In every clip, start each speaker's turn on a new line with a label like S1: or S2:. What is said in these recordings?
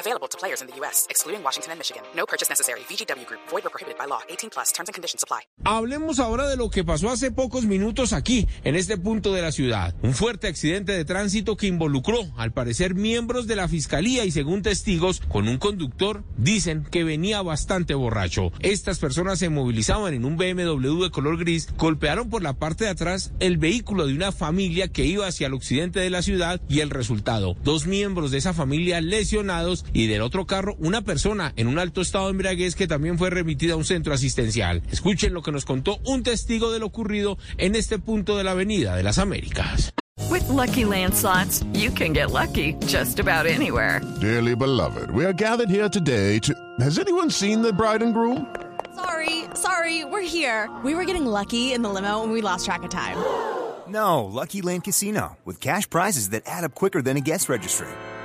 S1: Available to players in the U.S., excluding Washington and Michigan. No purchase necessary. VGW Group. Void or prohibited by law. 18 plus. Terms and conditions apply.
S2: Hablemos ahora de lo que pasó hace pocos minutos aquí, en este punto de la ciudad. Un fuerte accidente de tránsito que involucró, al parecer, miembros de la fiscalía y, según testigos, con un conductor, dicen que venía bastante borracho. Estas personas se movilizaban en un BMW de color gris, golpearon por la parte de atrás el vehículo de una familia que iba hacia el occidente de la ciudad y el resultado, dos miembros de esa familia lesionados y del otro carro una persona en un alto estado de embriaguez que también fue remitida a un centro asistencial. Escuchen lo que nos contó un testigo de lo ocurrido en este punto de la Avenida de las Américas.
S3: With lucky landslots, you can get lucky just about anywhere.
S4: Dearly beloved, we are gathered here today to. Has anyone seen the bride and groom?
S5: Sorry, sorry, we're here. We were getting lucky in the limo and we lost track of time.
S6: No, Lucky Land Casino, with cash prizes that add up quicker than a guest registry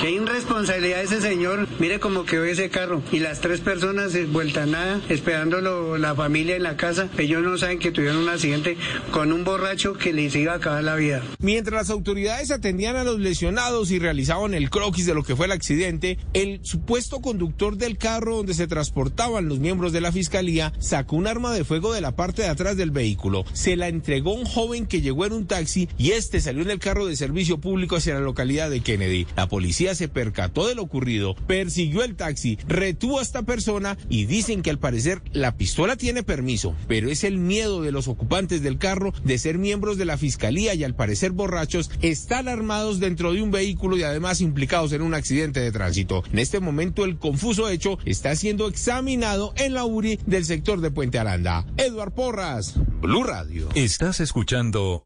S7: Qué irresponsabilidad ese señor. Mire cómo quedó ese carro. Y las tres personas eh, vuelta a nada, esperándolo la familia en la casa. Ellos no saben que tuvieron un accidente con un borracho que les iba a acabar la vida.
S2: Mientras las autoridades atendían a los lesionados y realizaban el croquis de lo que fue el accidente, el supuesto conductor del carro donde se transportaban los miembros de la fiscalía sacó un arma de fuego de la parte de atrás del vehículo. Se la entregó un joven que llegó en un taxi y este salió en el carro de servicio público hacia la localidad de Kennedy. La policía se percató de lo ocurrido, persiguió el taxi, retuvo a esta persona y dicen que al parecer la pistola tiene permiso, pero es el miedo de los ocupantes del carro de ser miembros de la fiscalía y al parecer borrachos, están armados dentro de un vehículo y además implicados en un accidente de tránsito. En este momento el confuso hecho está siendo examinado en la URI del sector de Puente Aranda. Eduard Porras, Blue Radio.
S8: Estás escuchando